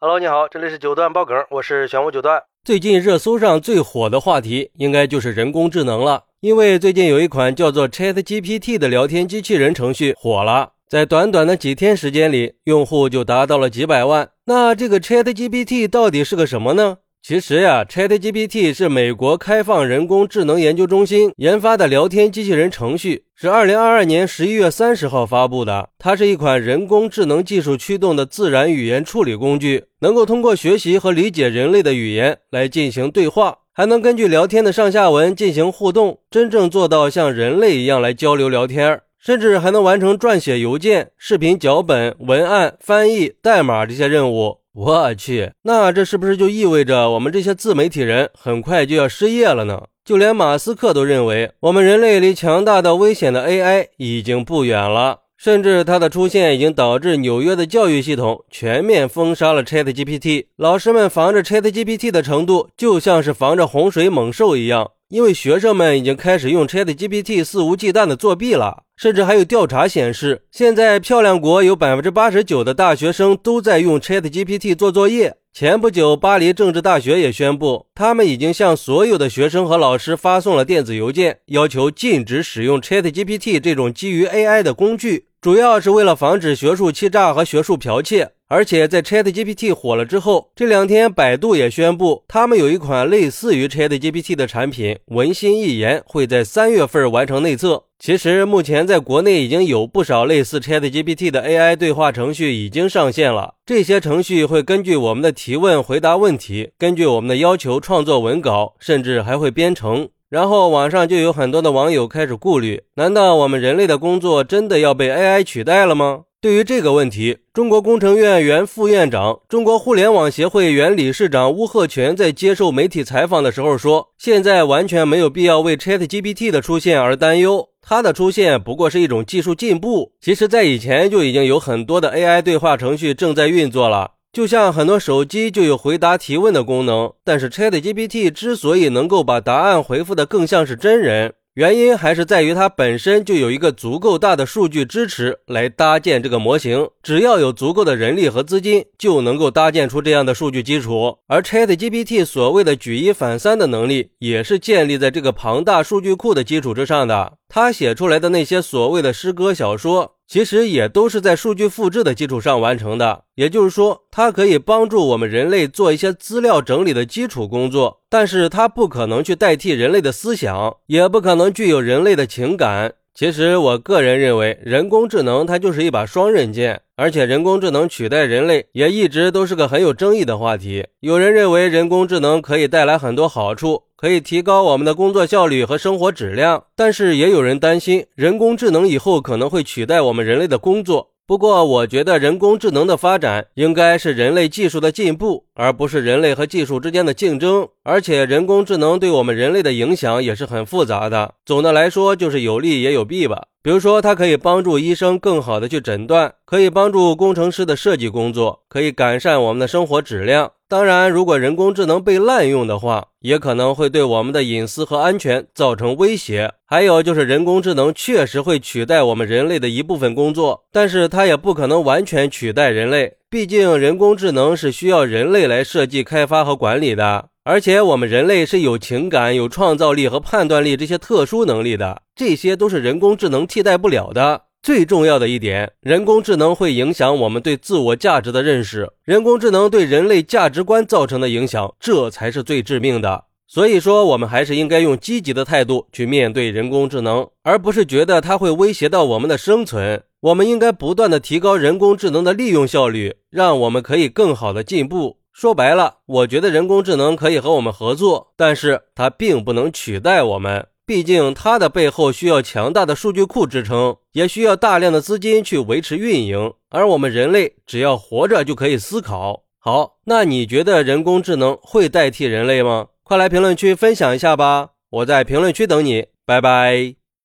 Hello，你好，这里是九段爆梗，我是玄武九段。最近热搜上最火的话题应该就是人工智能了，因为最近有一款叫做 ChatGPT 的聊天机器人程序火了，在短短的几天时间里，用户就达到了几百万。那这个 ChatGPT 到底是个什么呢？其实呀，ChatGPT 是美国开放人工智能研究中心研发的聊天机器人程序，是二零二二年十一月三十号发布的。它是一款人工智能技术驱动的自然语言处理工具，能够通过学习和理解人类的语言来进行对话，还能根据聊天的上下文进行互动，真正做到像人类一样来交流聊天，甚至还能完成撰写邮件、视频脚本、文案、翻译、代码这些任务。我去，那这是不是就意味着我们这些自媒体人很快就要失业了呢？就连马斯克都认为，我们人类离强大到、危险的 AI 已经不远了。甚至它的出现已经导致纽约的教育系统全面封杀了 ChatGPT。老师们防着 ChatGPT 的程度，就像是防着洪水猛兽一样，因为学生们已经开始用 ChatGPT 肆无忌惮的作弊了。甚至还有调查显示，现在漂亮国有百分之八十九的大学生都在用 ChatGPT 做作业。前不久，巴黎政治大学也宣布，他们已经向所有的学生和老师发送了电子邮件，要求禁止使用 ChatGPT 这种基于 AI 的工具，主要是为了防止学术欺诈和学术剽窃。而且在 ChatGPT 火了之后，这两天百度也宣布，他们有一款类似于 ChatGPT 的产品，文心一言会在三月份完成内测。其实目前在国内已经有不少类似 ChatGPT 的 AI 对话程序已经上线了。这些程序会根据我们的提问回答问题，根据我们的要求创作文稿，甚至还会编程。然后网上就有很多的网友开始顾虑：难道我们人类的工作真的要被 AI 取代了吗？对于这个问题，中国工程院原副院长、中国互联网协会原理事长邬贺铨在接受媒体采访的时候说：“现在完全没有必要为 ChatGPT 的出现而担忧，它的出现不过是一种技术进步。其实，在以前就已经有很多的 AI 对话程序正在运作了，就像很多手机就有回答提问的功能。但是，ChatGPT 之所以能够把答案回复的更像是真人。”原因还是在于它本身就有一个足够大的数据支持来搭建这个模型，只要有足够的人力和资金，就能够搭建出这样的数据基础。而 ChatGPT 所谓的举一反三的能力，也是建立在这个庞大数据库的基础之上的。他写出来的那些所谓的诗歌小说。其实也都是在数据复制的基础上完成的，也就是说，它可以帮助我们人类做一些资料整理的基础工作，但是它不可能去代替人类的思想，也不可能具有人类的情感。其实，我个人认为，人工智能它就是一把双刃剑，而且人工智能取代人类也一直都是个很有争议的话题。有人认为人工智能可以带来很多好处。可以提高我们的工作效率和生活质量，但是也有人担心人工智能以后可能会取代我们人类的工作。不过，我觉得人工智能的发展应该是人类技术的进步，而不是人类和技术之间的竞争。而且，人工智能对我们人类的影响也是很复杂的。总的来说，就是有利也有弊吧。比如说，它可以帮助医生更好的去诊断，可以帮助工程师的设计工作，可以改善我们的生活质量。当然，如果人工智能被滥用的话，也可能会对我们的隐私和安全造成威胁。还有就是，人工智能确实会取代我们人类的一部分工作，但是它也不可能完全取代人类。毕竟，人工智能是需要人类来设计、开发和管理的，而且我们人类是有情感、有创造力和判断力这些特殊能力的，这些都是人工智能替代不了的。最重要的一点，人工智能会影响我们对自我价值的认识，人工智能对人类价值观造成的影响，这才是最致命的。所以说，我们还是应该用积极的态度去面对人工智能，而不是觉得它会威胁到我们的生存。我们应该不断的提高人工智能的利用效率，让我们可以更好的进步。说白了，我觉得人工智能可以和我们合作，但是它并不能取代我们。毕竟，它的背后需要强大的数据库支撑，也需要大量的资金去维持运营。而我们人类只要活着就可以思考。好，那你觉得人工智能会代替人类吗？快来评论区分享一下吧！我在评论区等你，拜拜。